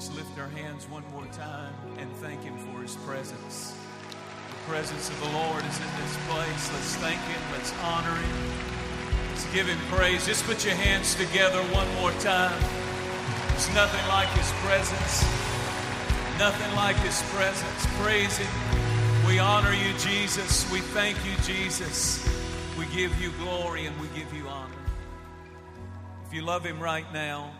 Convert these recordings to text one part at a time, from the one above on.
just lift our hands one more time and thank Him for His presence. The presence of the Lord is in this place. Let's thank Him. Let's honor Him. Let's give Him praise. Just put your hands together one more time. There's nothing like His presence. Nothing like His presence. Praise Him. We honor you, Jesus. We thank you, Jesus. We give you glory and we give you honor. If you love Him right now,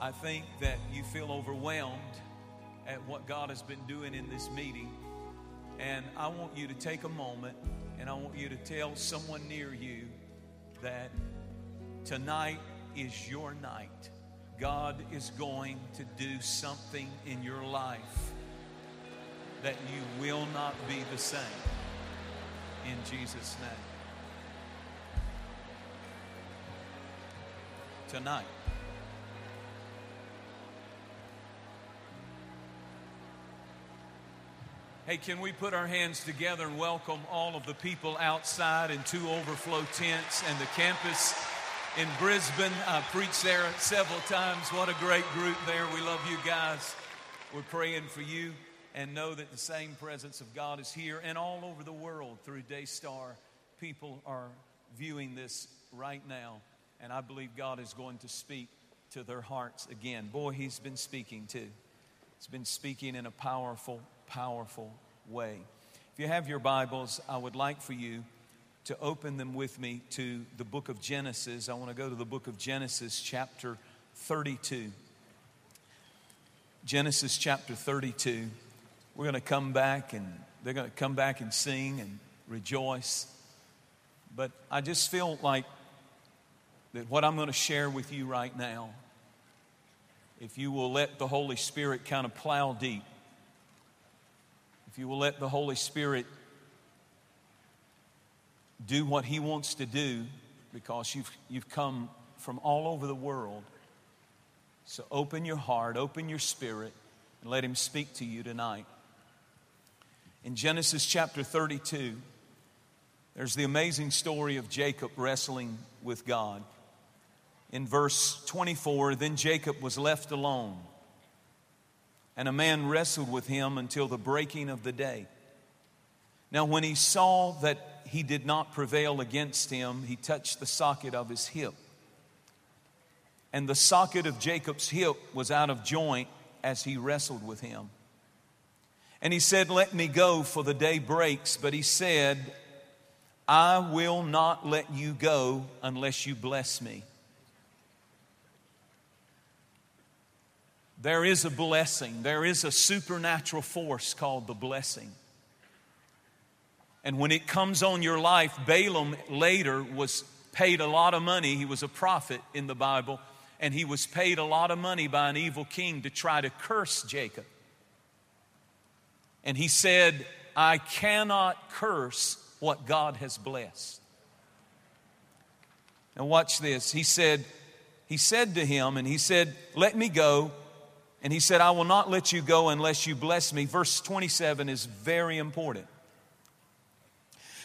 I think that you feel overwhelmed at what God has been doing in this meeting. And I want you to take a moment and I want you to tell someone near you that tonight is your night. God is going to do something in your life that you will not be the same. In Jesus' name. Tonight. Hey, can we put our hands together and welcome all of the people outside in two overflow tents and the campus in Brisbane? I preached there several times. What a great group there. We love you guys. We're praying for you and know that the same presence of God is here and all over the world through Daystar. People are viewing this right now, and I believe God is going to speak to their hearts again. Boy, He's been speaking too. He's been speaking in a powerful, powerful way. If you have your Bibles, I would like for you to open them with me to the book of Genesis. I want to go to the book of Genesis, chapter 32. Genesis chapter 32. We're going to come back and they're going to come back and sing and rejoice. But I just feel like that what I'm going to share with you right now, if you will let the Holy Spirit kind of plow deep, you will let the Holy Spirit do what He wants to do, because you've, you've come from all over the world. So open your heart, open your spirit, and let Him speak to you tonight. In Genesis chapter 32, there's the amazing story of Jacob wrestling with God. In verse 24, then Jacob was left alone and a man wrestled with him until the breaking of the day. Now, when he saw that he did not prevail against him, he touched the socket of his hip. And the socket of Jacob's hip was out of joint as he wrestled with him. And he said, Let me go, for the day breaks. But he said, I will not let you go unless you bless me. There is a blessing. There is a supernatural force called the blessing. And when it comes on your life, Balaam later was paid a lot of money. He was a prophet in the Bible, and he was paid a lot of money by an evil king to try to curse Jacob. And he said, I cannot curse what God has blessed. Now, watch this. He said, He said to him, and he said, Let me go and he said, I will not let you go unless you bless me. Verse 27 is very important.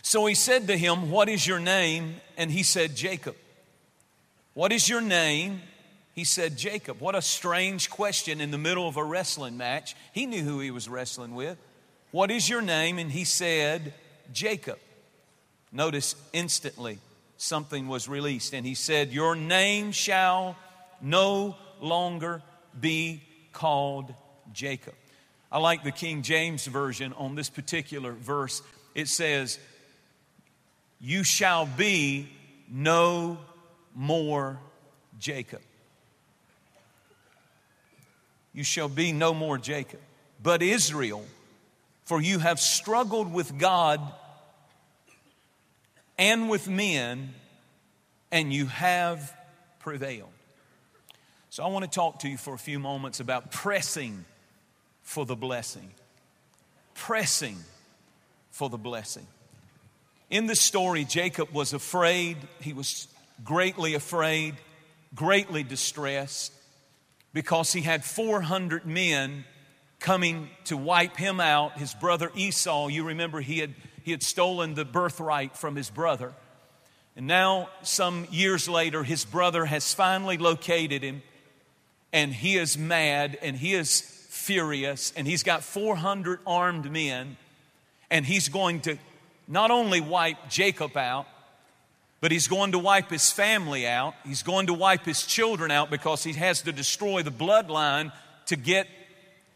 So he said to him, What is your name? And he said, Jacob. What is your name? He said, Jacob. What a strange question in the middle of a wrestling match. He knew who he was wrestling with. What is your name? And he said, Jacob. Notice instantly something was released. And he said, Your name shall no longer be called Jacob. I like the King James Version on this particular verse. It says, You shall be no more Jacob. You shall be no more Jacob, but Israel, for you have struggled with God and with men, and you have prevailed. So I want to talk to you for a few moments about pressing for the blessing. Pressing for the blessing. In this story, Jacob was afraid. He was greatly afraid, greatly distressed, because he had 400 men coming to wipe him out. His brother Esau, you remember, he had, he had stolen the birthright from his brother. And now, some years later, his brother has finally located him and he is mad and he is furious and he's got 400 armed men and he's going to not only wipe Jacob out, but he's going to wipe his family out. He's going to wipe his children out because he has to destroy the bloodline to get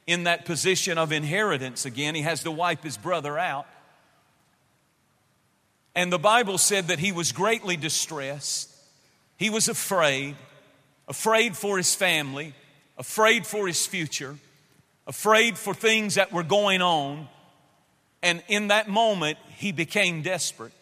in that position of inheritance again. He has to wipe his brother out. And the Bible said that he was greatly distressed. He was afraid, afraid for his family, afraid for his future, afraid for things that were going on. And in that moment, he became desperate.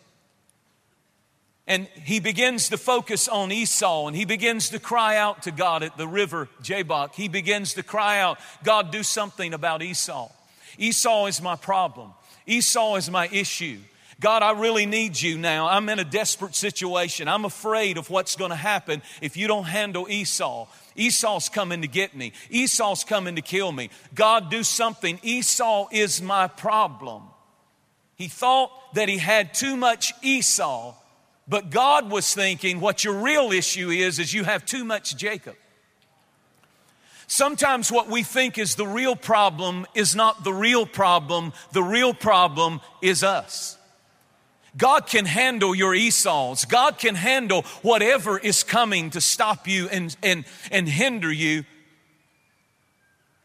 And he begins to focus on Esau and he begins to cry out to God at the river Jabbok. He begins to cry out, God, do something about Esau. Esau is my problem. Esau is my issue. God, I really need you now. I'm in a desperate situation. I'm afraid of what's going to happen if you don't handle Esau. Esau's coming to get me. Esau's coming to kill me. God, do something. Esau is my problem. He thought that he had too much Esau, but God was thinking what your real issue is, is you have too much Jacob. Sometimes what we think is the real problem is not the real problem. The real problem is us. God can handle your Esau's. God can handle whatever is coming to stop you and, and, and hinder you.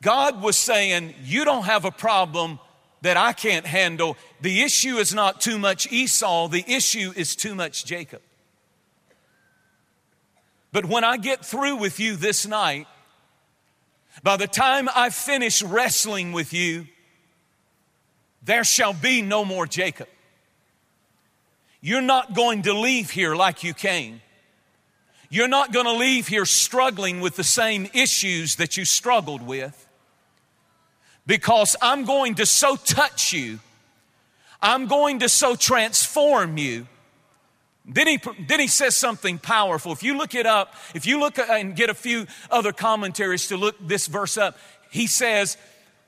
God was saying, You don't have a problem that I can't handle. The issue is not too much Esau, the issue is too much Jacob. But when I get through with you this night, by the time I finish wrestling with you, there shall be no more Jacob. You're not going to leave here like you came. You're not going to leave here struggling with the same issues that you struggled with because I'm going to so touch you. I'm going to so transform you. Then he, then he says something powerful. If you look it up, if you look uh, and get a few other commentaries to look this verse up, he says,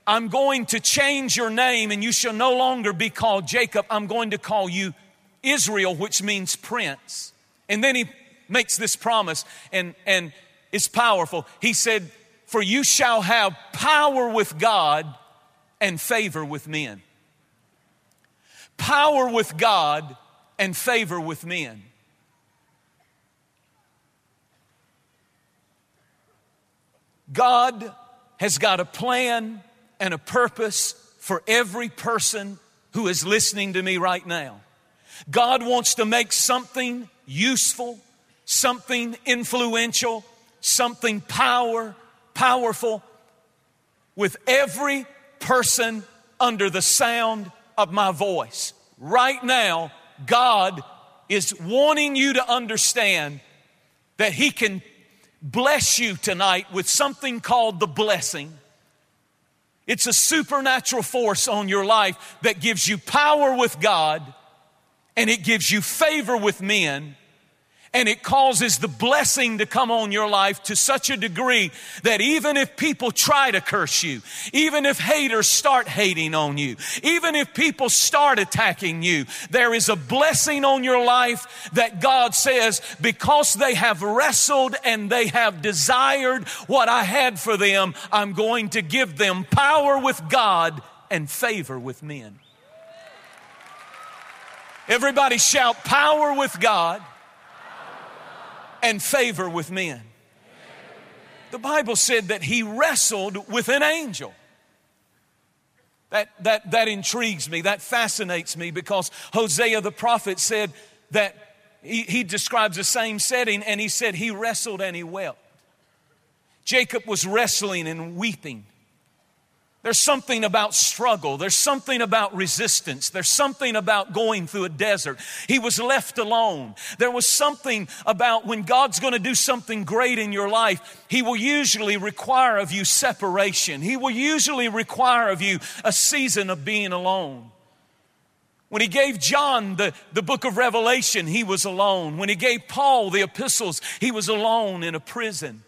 I'm going to change your name and you shall no longer be called Jacob. I'm going to call you Israel, which means prince. And then he makes this promise, and, and it's powerful. He said, For you shall have power with God and favor with men. Power with God and favor with men. God has got a plan and a purpose for every person who is listening to me right now. God wants to make something useful, something influential, something power, powerful with every person under the sound of my voice. Right now, God is wanting you to understand that He can bless you tonight with something called the blessing. It's a supernatural force on your life that gives you power with God and it gives you favor with men and it causes the blessing to come on your life to such a degree that even if people try to curse you, even if haters start hating on you, even if people start attacking you, there is a blessing on your life that God says, because they have wrestled and they have desired what I had for them, I'm going to give them power with God and favor with men. Everybody shout power with God and favor with men. The Bible said that he wrestled with an angel. That, that, that intrigues me, that fascinates me because Hosea the prophet said that he, he describes the same setting and he said he wrestled and he wept. Jacob was wrestling and weeping. There's something about struggle. There's something about resistance. There's something about going through a desert. He was left alone. There was something about when God's going to do something great in your life, He will usually require of you separation. He will usually require of you a season of being alone. When he gave John the, the book of Revelation, he was alone. When he gave Paul the epistles, he was alone in a prison.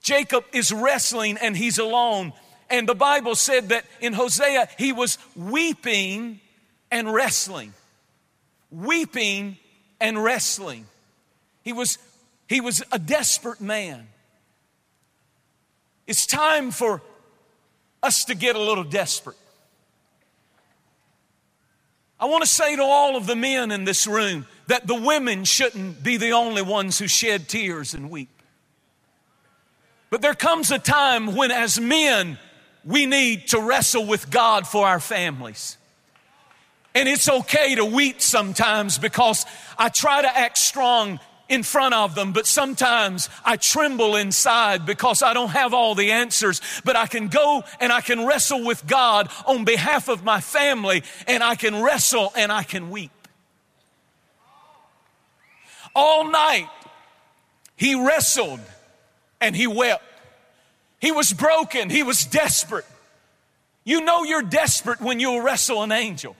Jacob is wrestling and he's alone. And the Bible said that in Hosea, he was weeping and wrestling. Weeping and wrestling. He was, he was a desperate man. It's time for us to get a little desperate. I want to say to all of the men in this room that the women shouldn't be the only ones who shed tears and weep. But there comes a time when, as men, we need to wrestle with God for our families. And it's okay to weep sometimes because I try to act strong in front of them, but sometimes I tremble inside because I don't have all the answers. But I can go and I can wrestle with God on behalf of my family, and I can wrestle and I can weep. All night, he wrestled and he wept. He was broken, he was desperate. You know you're desperate when you wrestle an angel.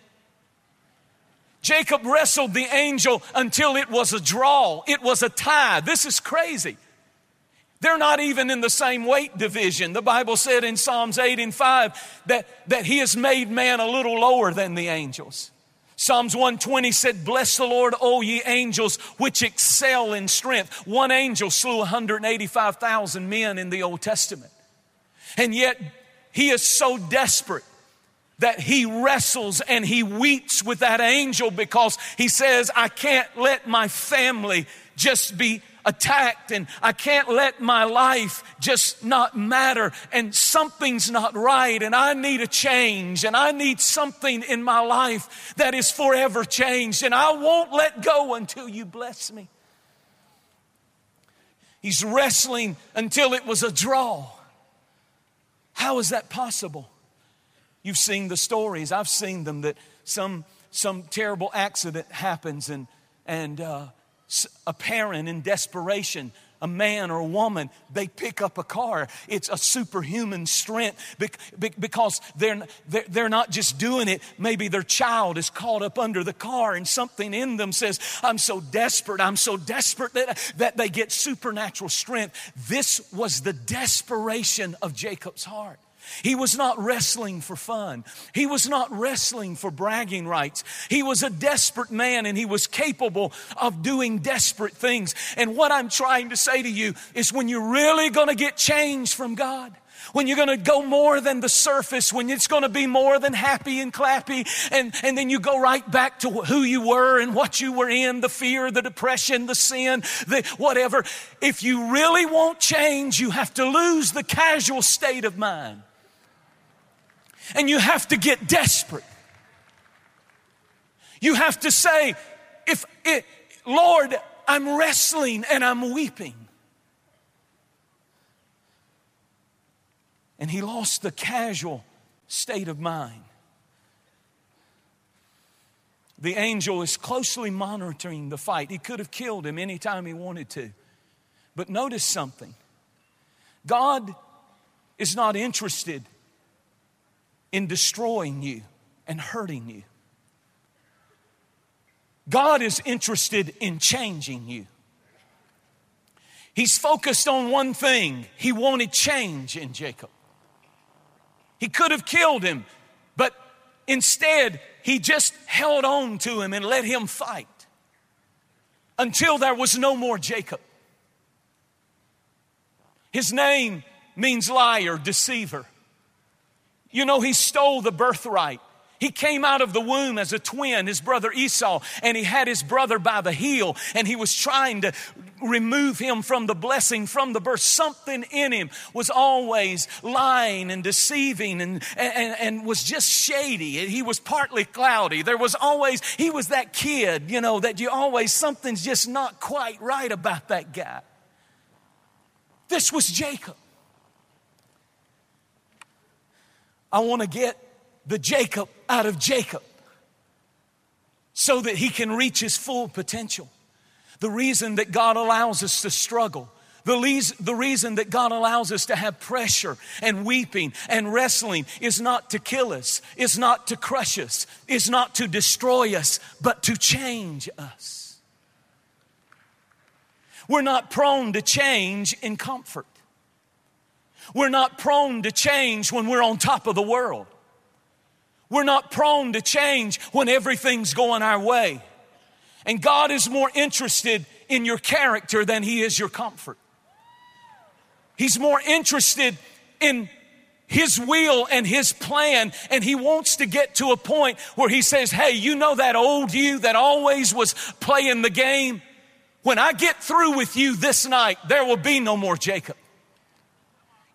Jacob wrestled the angel until it was a draw, it was a tie. This is crazy. They're not even in the same weight division. The Bible said in Psalms 8 and 5 that, that He has made man a little lower than the angels. Psalms 120 said, Bless the Lord, O ye angels, which excel in strength. One angel slew 185,000 men in the Old Testament. And yet, he is so desperate that he wrestles and he weeps with that angel because he says, I can't let my family just be attacked and I can't let my life just not matter and something's not right and I need a change and I need something in my life that is forever changed and I won't let go until you bless me. He's wrestling until it was a draw. How is that possible? You've seen the stories. I've seen them that some, some terrible accident happens and, and uh, a parent in desperation a man or a woman, they pick up a car. It's a superhuman strength because they're, they're not just doing it. Maybe their child is caught up under the car and something in them says, I'm so desperate, I'm so desperate that, that they get supernatural strength. This was the desperation of Jacob's heart. He was not wrestling for fun. He was not wrestling for bragging rights. He was a desperate man and he was capable of doing desperate things. And what I'm trying to say to you is when you're really going to get change from God, when you're going to go more than the surface, when it's going to be more than happy and clappy, and, and then you go right back to who you were and what you were in, the fear, the depression, the sin, the whatever. If you really want change, you have to lose the casual state of mind and you have to get desperate. You have to say, if it, Lord, I'm wrestling and I'm weeping. And he lost the casual state of mind. The angel is closely monitoring the fight. He could have killed him anytime he wanted to. But notice something God is not interested in destroying you and hurting you. God is interested in changing you. He's focused on one thing. He wanted change in Jacob. He could have killed him, but instead, he just held on to him and let him fight until there was no more Jacob. His name means liar, deceiver. You know, he stole the birthright. He came out of the womb as a twin, his brother Esau, and he had his brother by the heel, and he was trying to remove him from the blessing, from the birth. Something in him was always lying and deceiving and, and, and was just shady. He was partly cloudy. There was always, he was that kid, you know, that you always, something's just not quite right about that guy. This was Jacob. I want to get the Jacob out of Jacob so that he can reach his full potential. The reason that God allows us to struggle, the, reason that God allows us to have pressure and weeping and wrestling is not to kill us, is not to crush us, is not to destroy us, but to change us. We're not prone to change in comfort. We're not prone to change when we're on top of the world. We're not prone to change when everything's going our way. And God is more interested in your character than He is your comfort. He's more interested in his will and his plan, and he wants to get to a point where he says, Hey, you know that old you that always was playing the game? When I get through with you this night, there will be no more Jacob.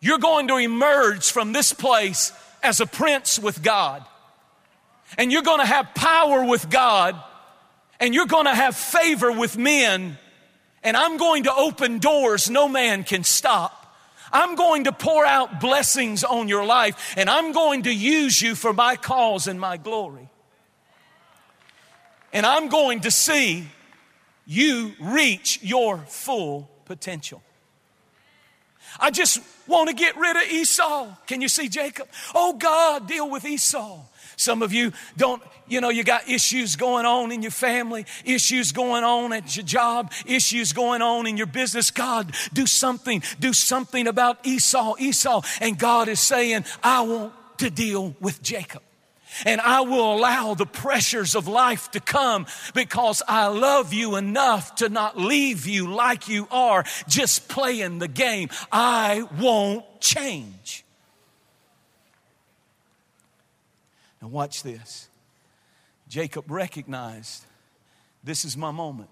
You're going to emerge from this place as a prince with God. And you're going to have power with God. And you're going to have favor with men. And I'm going to open doors no man can stop. I'm going to pour out blessings on your life and I'm going to use you for my cause and my glory. And I'm going to see you reach your full potential. I just want to get rid of Esau. Can you see Jacob? Oh God, deal with Esau. Some of you don't, you know, you got issues going on in your family, issues going on at your job, issues going on in your business. God, do something, do something about Esau, Esau. And God is saying, I want to deal with Jacob. And I will allow the pressures of life to come because I love you enough to not leave you like you are, just playing the game. I won't change. Now, watch this. Jacob recognized this is my moment.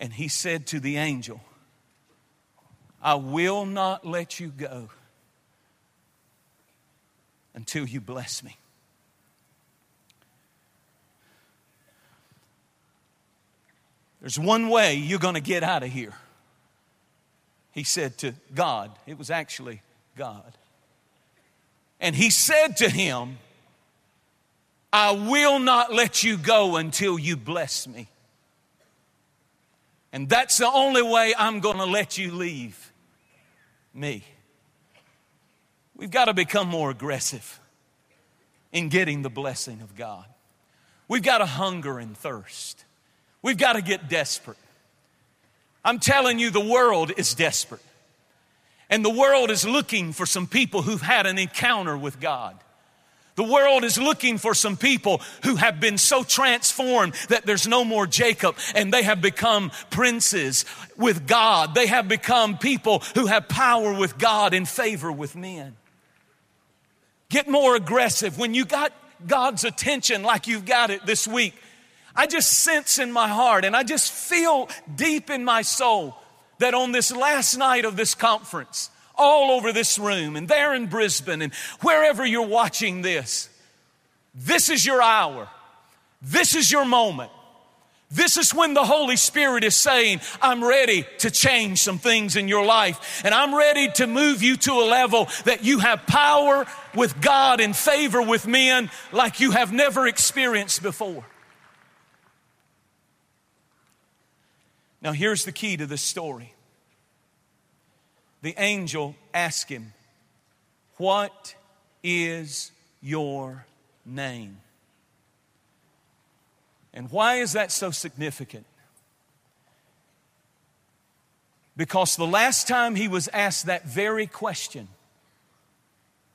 And he said to the angel, I will not let you go until you bless me. There's one way you're going to get out of here. He said to God, it was actually God. And he said to him, I will not let you go until you bless me. And that's the only way I'm going to let you leave me. We've got to become more aggressive in getting the blessing of God. We've got to hunger and thirst. We've got to get desperate. I'm telling you, the world is desperate. And the world is looking for some people who've had an encounter with God. The world is looking for some people who have been so transformed that there's no more Jacob and they have become princes with God. They have become people who have power with God and favor with men. Get more aggressive. When you got God's attention like you've got it this week, I just sense in my heart and I just feel deep in my soul that on this last night of this conference, all over this room and there in Brisbane and wherever you're watching this, this is your hour. This is your moment. This is when the Holy Spirit is saying, I'm ready to change some things in your life. And I'm ready to move you to a level that you have power with God and favor with men like you have never experienced before. Now, here's the key to this story the angel asked him, What is your name? And why is that so significant? Because the last time he was asked that very question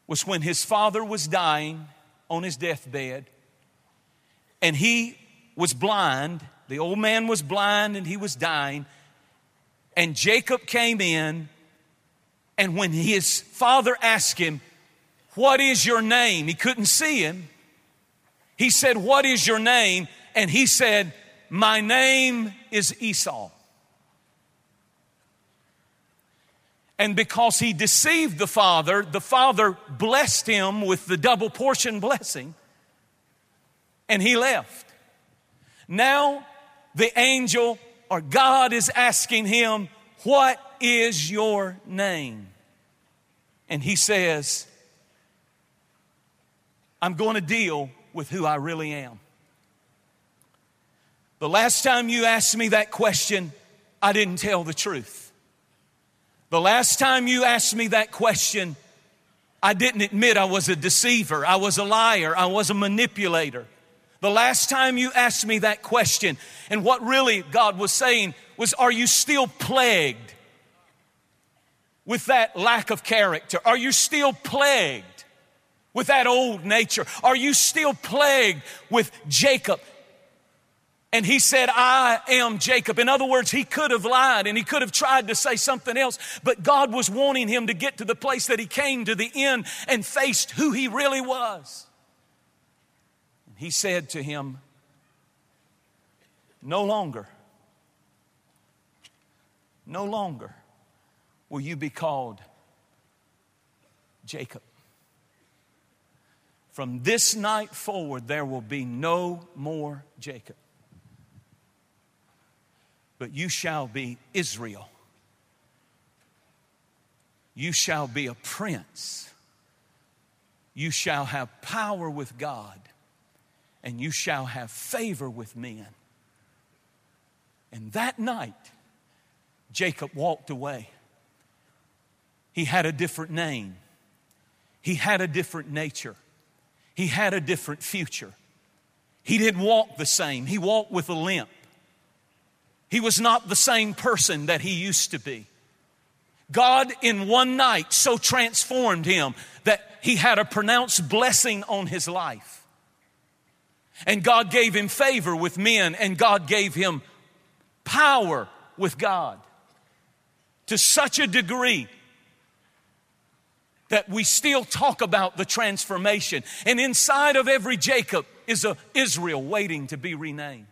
was when his father was dying on his deathbed and he was blind. The old man was blind and he was dying. And Jacob came in, and when his father asked him, What is your name? He couldn't see him. He said, What is your name? And he said, My name is Esau. And because he deceived the father, the father blessed him with the double portion blessing, and he left. Now, the angel or God is asking him, What is your name? And he says, I'm going to deal with who I really am. The last time you asked me that question, I didn't tell the truth. The last time you asked me that question, I didn't admit I was a deceiver, I was a liar, I was a manipulator. The last time you asked me that question, and what really God was saying was, Are you still plagued with that lack of character? Are you still plagued with that old nature? Are you still plagued with Jacob And he said, I am Jacob. In other words, he could have lied and he could have tried to say something else, but God was wanting him to get to the place that he came to the end and faced who he really was. He said to him, No longer, no longer will you be called Jacob. From this night forward, there will be no more Jacob but you shall be Israel. You shall be a prince. You shall have power with God, and you shall have favor with men. And that night, Jacob walked away. He had a different name, he had a different nature, he had a different future. He didn't walk the same, he walked with a limp. He was not the same person that he used to be. God, in one night, so transformed him that he had a pronounced blessing on his life. And God gave him favor with men, and God gave him power with God to such a degree that we still talk about the transformation. And inside of every Jacob is a Israel waiting to be renamed.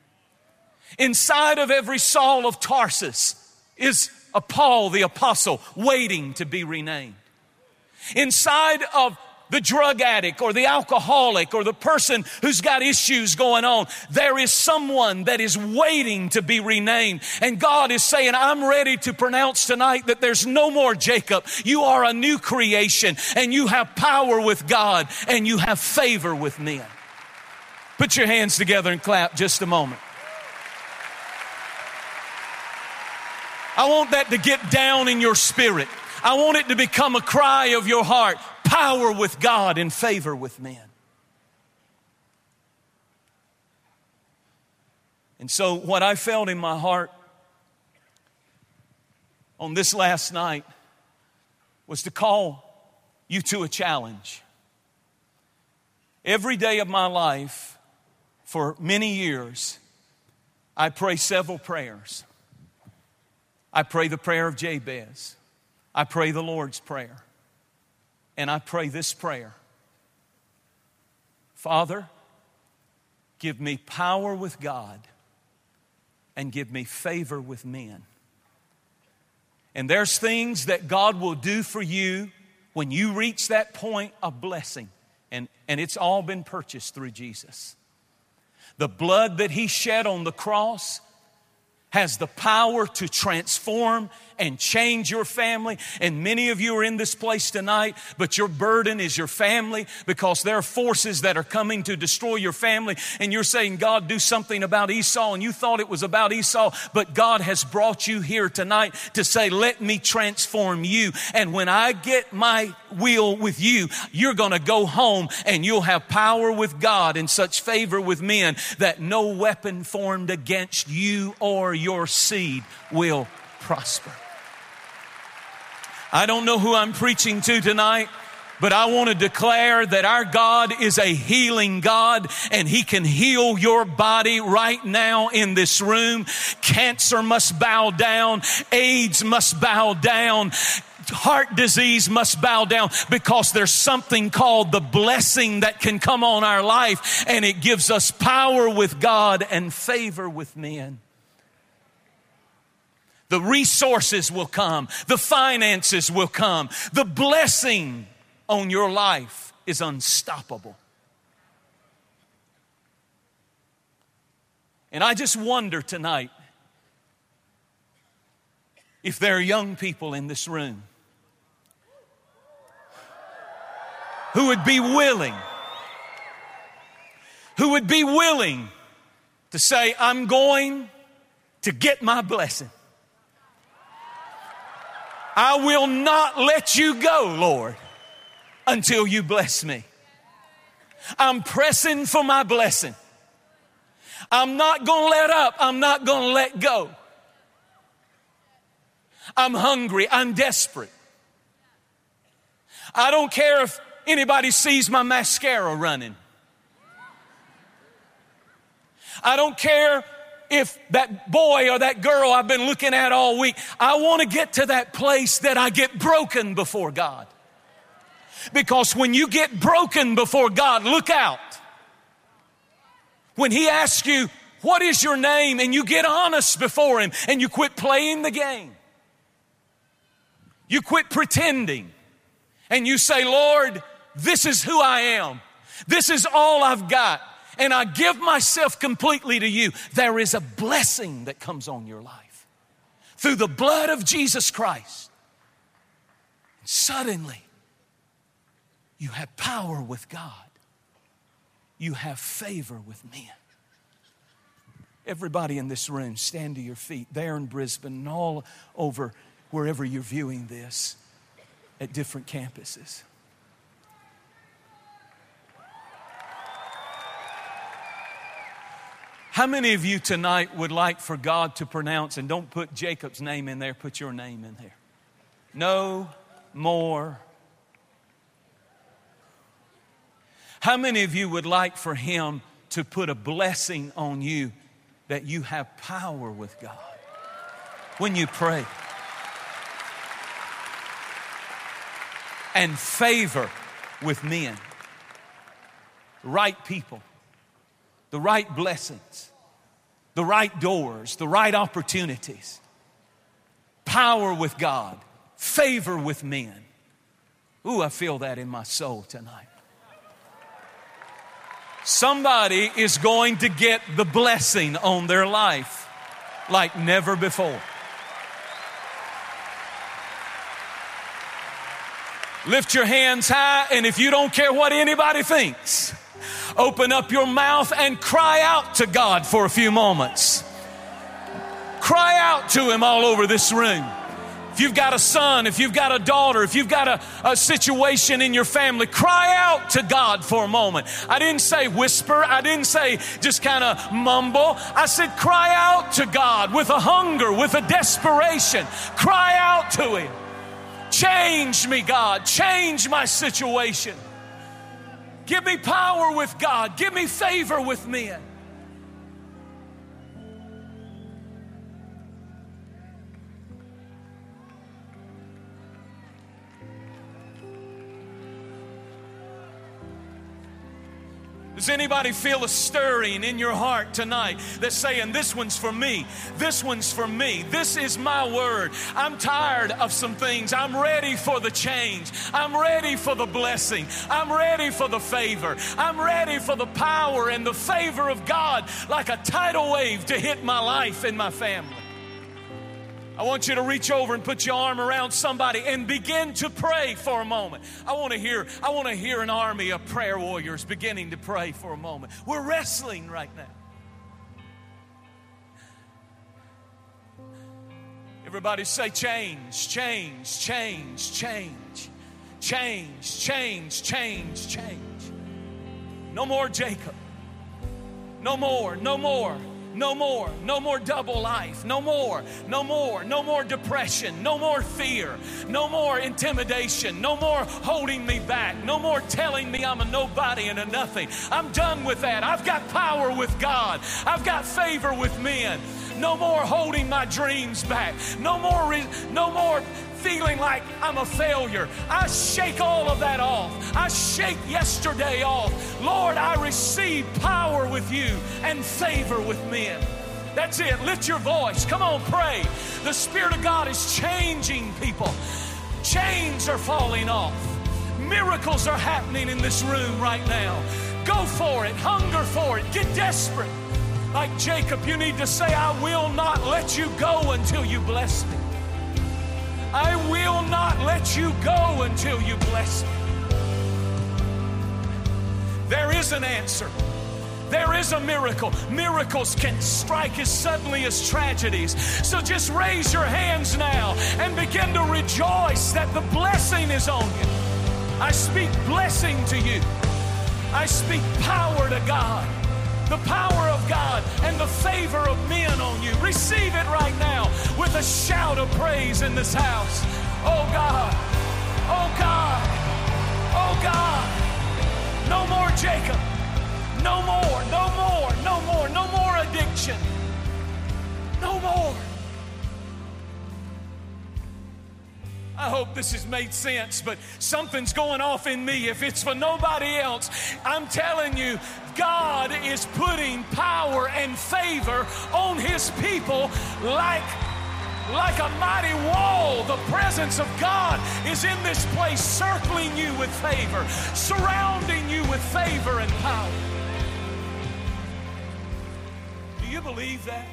Inside of every Saul of Tarsus is a Paul the apostle waiting to be renamed. Inside of the drug addict or the alcoholic or the person who's got issues going on. There is someone that is waiting to be renamed. And God is saying, I'm ready to pronounce tonight that there's no more Jacob. You are a new creation and you have power with God and you have favor with men. Put your hands together and clap just a moment. I want that to get down in your spirit. I want it to become a cry of your heart power with God and favor with men. And so, what I felt in my heart on this last night was to call you to a challenge. Every day of my life, for many years, I pray several prayers. I pray the prayer of Jabez. I pray the Lord's Prayer. And I pray this prayer Father, give me power with God and give me favor with men. And there's things that God will do for you when you reach that point of blessing. And, and it's all been purchased through Jesus. The blood that He shed on the cross has the power to transform and change your family. And many of you are in this place tonight, but your burden is your family because there are forces that are coming to destroy your family. And you're saying, God, do something about Esau. And you thought it was about Esau, but God has brought you here tonight to say, let me transform you. And when I get my will with you, you're going to go home and you'll have power with God and such favor with men that no weapon formed against you or your seed will prosper. I don't know who I'm preaching to tonight. But I want to declare that our God is a healing God and He can heal your body right now in this room. Cancer must bow down. AIDS must bow down heart disease must bow down because there's something called the blessing that can come on our life and it gives us power with God and favor with men. The resources will come. The finances will come. The blessing on your life is unstoppable. And I just wonder tonight if there are young people in this room who would be willing, who would be willing to say, I'm going to get my blessing. I will not let you go, Lord, until you bless me. I'm pressing for my blessing. I'm not going to let up. I'm not going to let go. I'm hungry. I'm desperate. I don't care if anybody sees my mascara running. I don't care if that boy or that girl I've been looking at all week, I want to get to that place that I get broken before God. Because when you get broken before God, look out. When He asks you, What is your name? and you get honest before Him and you quit playing the game, you quit pretending, and you say, Lord, this is who I am, this is all I've got and I give myself completely to you, there is a blessing that comes on your life through the blood of Jesus Christ. And Suddenly, you have power with God, you have favor with men. Everybody in this room, stand to your feet there in Brisbane and all over wherever you're viewing this at different campuses. How many of you tonight would like for God to pronounce, and don't put Jacob's name in there, put your name in there? No more. How many of you would like for Him to put a blessing on you that you have power with God when you pray? And favor with men, right people the right blessings, the right doors, the right opportunities, power with God, favor with men. Ooh, I feel that in my soul tonight. Somebody is going to get the blessing on their life like never before. Lift your hands high, and if you don't care what anybody thinks, Open up your mouth and cry out to God for a few moments. Cry out to Him all over this room. If you've got a son, if you've got a daughter, if you've got a, a situation in your family, cry out to God for a moment. I didn't say whisper, I didn't say just kind of mumble. I said cry out to God with a hunger, with a desperation. Cry out to Him. Change me, God. Change my situation. Give me power with God. Give me favor with men. Does anybody feel a stirring in your heart tonight that's saying, This one's for me? This one's for me. This is my word. I'm tired of some things. I'm ready for the change. I'm ready for the blessing. I'm ready for the favor. I'm ready for the power and the favor of God like a tidal wave to hit my life and my family. I want you to reach over and put your arm around somebody and begin to pray for a moment. I want to hear I want to hear an army of prayer warriors beginning to pray for a moment. We're wrestling right now. Everybody say change, change, change, change. Change, change, change, change. No more Jacob. No more, no more. No more. No more double life. No more. No more. No more depression. No more fear. No more intimidation. No more holding me back. No more telling me I'm a nobody and a nothing. I'm done with that. I've got power with God. I've got favor with men. No more holding my dreams back. No more, re- no more feeling like I'm a failure. I shake all of that off. I shake yesterday off. Lord, I receive power with you and favor with men. That's it. Lift your voice. Come on, pray. The Spirit of God is changing people. Chains are falling off. Miracles are happening in this room right now. Go for it. Hunger for it. Get desperate. Like Jacob, you need to say, I will not let you go until you bless me. I will not let you go until you bless me. There is an answer. There is a miracle. Miracles can strike as suddenly as tragedies. So just raise your hands now and begin to rejoice that the blessing is on you. I speak blessing to you. I speak power to God the power of God, and the favor of men on you. Receive it right now with a shout of praise in this house. Oh God, oh God, oh God. No more Jacob. No more, no more, no more, no more addiction. No more. I hope this has made sense, but something's going off in me. If it's for nobody else, I'm telling you, God is putting power and favor on His people like like a mighty wall. The presence of God is in this place, circling you with favor, surrounding you with favor and power. Do you believe that?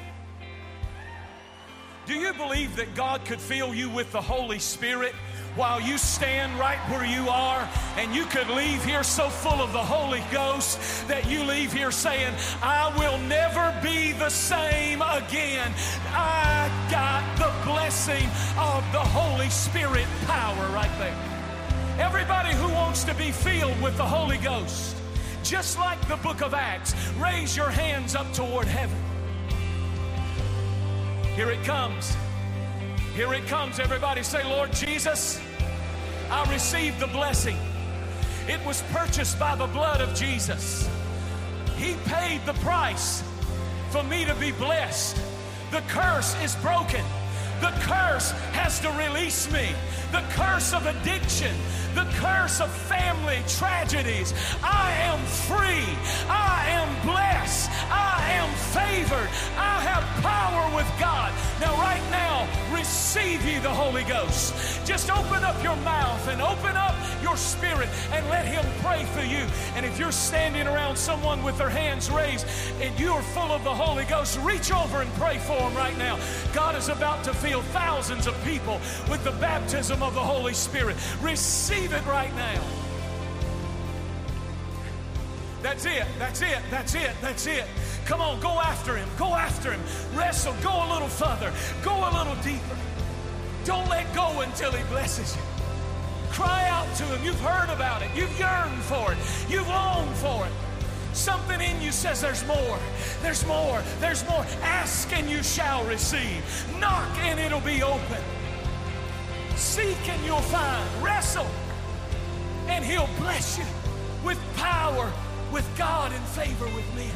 Do you believe that God could fill you with the Holy Spirit while you stand right where you are and you could leave here so full of the Holy Ghost that you leave here saying, I will never be the same again. I got the blessing of the Holy Spirit power right there. Everybody who wants to be filled with the Holy Ghost, just like the book of Acts, raise your hands up toward heaven. Here it comes. Here it comes. Everybody say, Lord Jesus, I receive the blessing. It was purchased by the blood of Jesus. He paid the price for me to be blessed. The curse is broken. The curse has to release me. The curse of addiction, the curse of family tragedies. I am free. I am blessed. I am favored. I have power with God. Now, right now, receive ye the Holy Ghost. Just open up your mouth and open up your spirit and let Him pray for you. And if you're standing around someone with their hands raised and you are full of the Holy Ghost, reach over and pray for them right now. God is about to fill thousands of people with the baptism of the Holy Spirit. Receive it right now. That's it. That's it. That's it. That's it. Come on, go after him. Go after him. Wrestle. Go a little further. Go a little deeper. Don't let go until he blesses you. Cry out to him. You've heard about it. You've yearned for it. You've longed for it. Something in you says there's more. There's more. There's more. Ask and you shall receive. Knock and it'll be open. Seek and you'll find. Wrestle and he'll bless you with power, with God, and favor with men.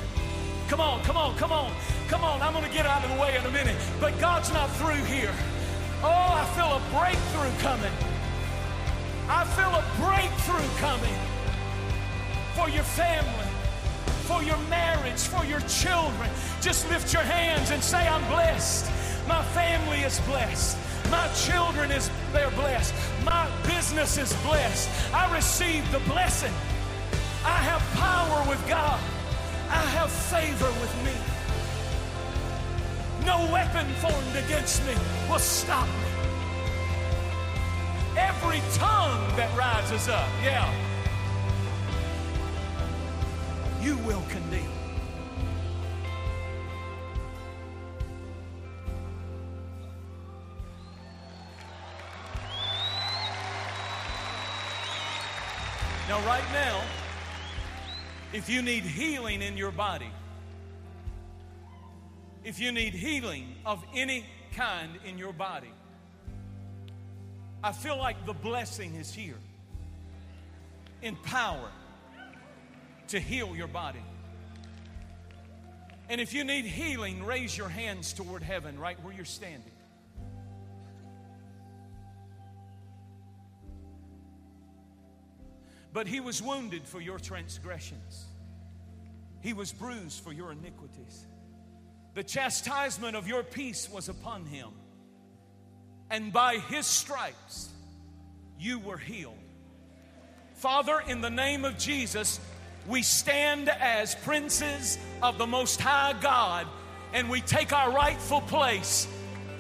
Come on, come on, come on, come on. I'm going to get out of the way in a minute. But God's not through here. Oh, I feel a breakthrough coming. I feel a breakthrough coming for your family, for your marriage, for your children. Just lift your hands and say, I'm blessed. My family is blessed. My children is they're blessed. My business is blessed. I receive the blessing. I have power with God. I have favor with me. No weapon formed against me will stop me. Every tongue that rises up, yeah, you will condemn. Now, right now, if you need healing in your body, if you need healing of any kind in your body, I feel like the blessing is here in power to heal your body. And if you need healing, raise your hands toward heaven right where you're standing. But he was wounded for your transgressions, he was bruised for your iniquities. The chastisement of your peace was upon him, and by his stripes you were healed. Father, in the name of Jesus, we stand as princes of the Most High God and we take our rightful place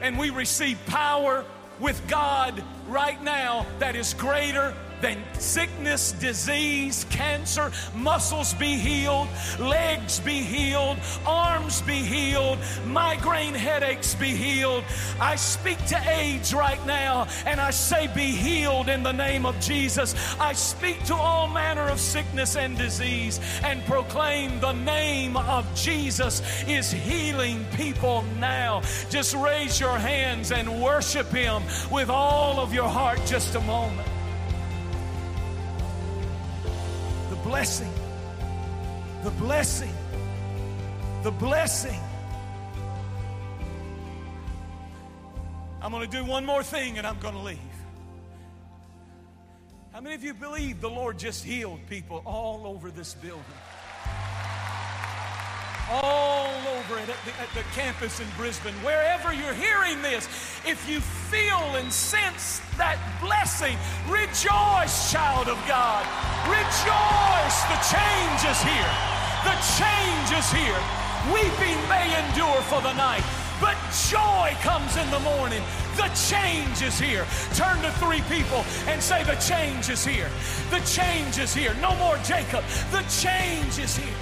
and we receive power with God right now that is greater than sickness, disease, cancer, muscles be healed, legs be healed, arms be healed, migraine headaches be healed. I speak to AIDS right now and I say, Be healed in the name of Jesus. I speak to all manner of sickness and disease and proclaim the name of Jesus is healing people now. Just raise your hands and worship Him with all of your heart just a moment. Blessing, the blessing, the blessing. I'm going to do one more thing and I'm going to leave. How many of you believe the Lord just healed people all over this building? all over it at the, at the, campus in Brisbane, wherever you're hearing this, if you feel and sense that blessing, rejoice, child of God. Rejoice. The change is here. The change is here. Weeping may endure for the night, but joy comes in the morning. The change is here. Turn to three people and say, The change is here. The change is here. No more Jacob. The change is here.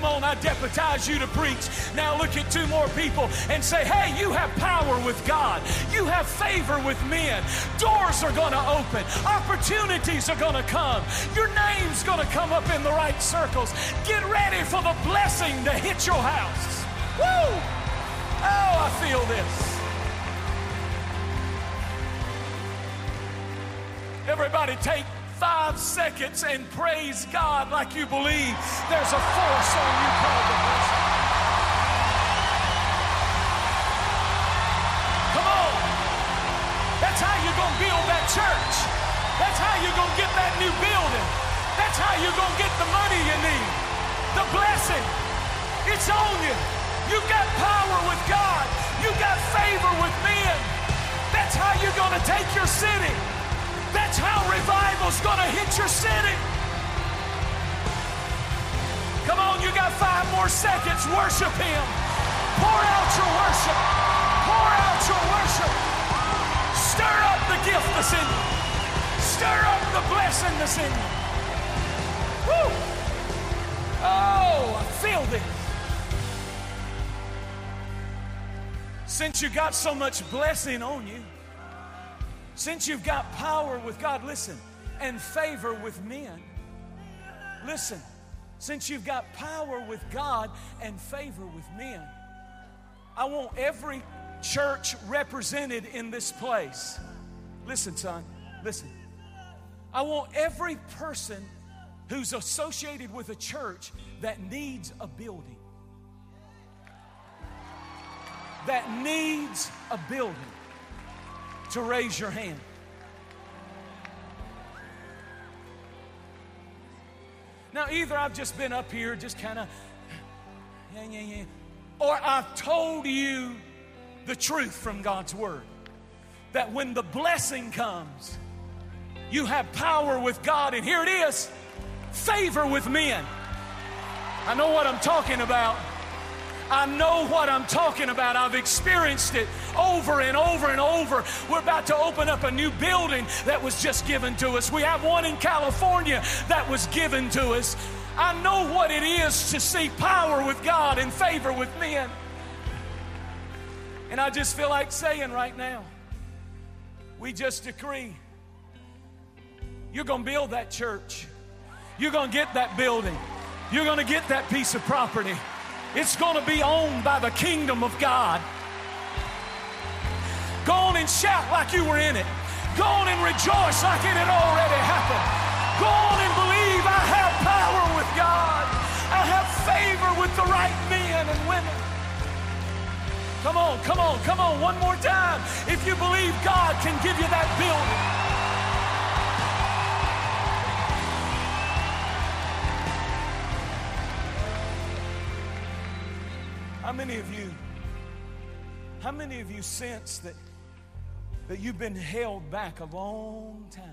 Come on, I deputize you to preach. Now look at two more people and say, hey, you have power with God. You have favor with men. Doors are going to open. Opportunities are going to come. Your name's going to come up in the right circles. Get ready for the blessing to hit your house. Woo! Oh, I feel this. Everybody take five seconds and praise God like you believe there's a force on you called blessing. Come on. That's how you're going to build that church. That's how you're going to get that new building. That's how you're going to get the money you need. The blessing. It's on you. You've got power with God. You've got favor with men. That's how you're going to take your city. That's how revival's gonna hit your city. Come on, you got five more seconds. Worship Him. Pour out your worship. Pour out your worship. Stir up the gift that's in you. Stir up the blessing that's in you. Woo! Oh, I feel this. Since you got so much blessing on you, since you've got power with God, listen, and favor with men, listen, since you've got power with God and favor with men, I want every church represented in this place. Listen, son, listen. I want every person who's associated with a church that needs a building. That needs a building to raise your hand. Now, either I've just been up here, just kind of, yeah, yeah, yeah, or I've told you the truth from God's Word. That when the blessing comes, you have power with God, and here it is favor with men. I know what I'm talking about. I know what I'm talking about. I've experienced it over and over and over. We're about to open up a new building that was just given to us. We have one in California that was given to us. I know what it is to see power with God and favor with men. And I just feel like saying right now, we just decree you're going to build that church. You're going to get that building. You're going to get that piece of property. It's going to be owned by the kingdom of God. Go on and shout like you were in it. Go on and rejoice like it had already happened. Go on and believe I have power with God. I have favor with the right men and women. Come on, come on, come on, one more time. If you believe God can give you that building. Many of you, how many of you sense that, that you've been held back a long time?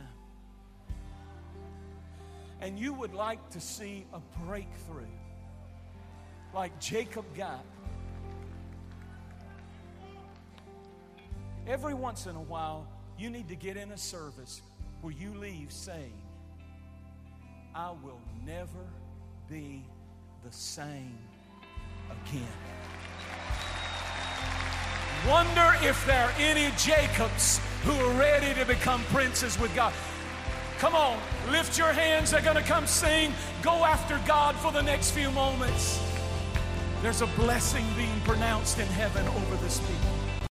And you would like to see a breakthrough like Jacob got. Every once in a while, you need to get in a service where you leave saying, I will never be the same again. Wonder if there are any Jacobs who are ready to become princes with God. Come on, lift your hands. They're going to come sing. Go after God for the next few moments. There's a blessing being pronounced in heaven over this people.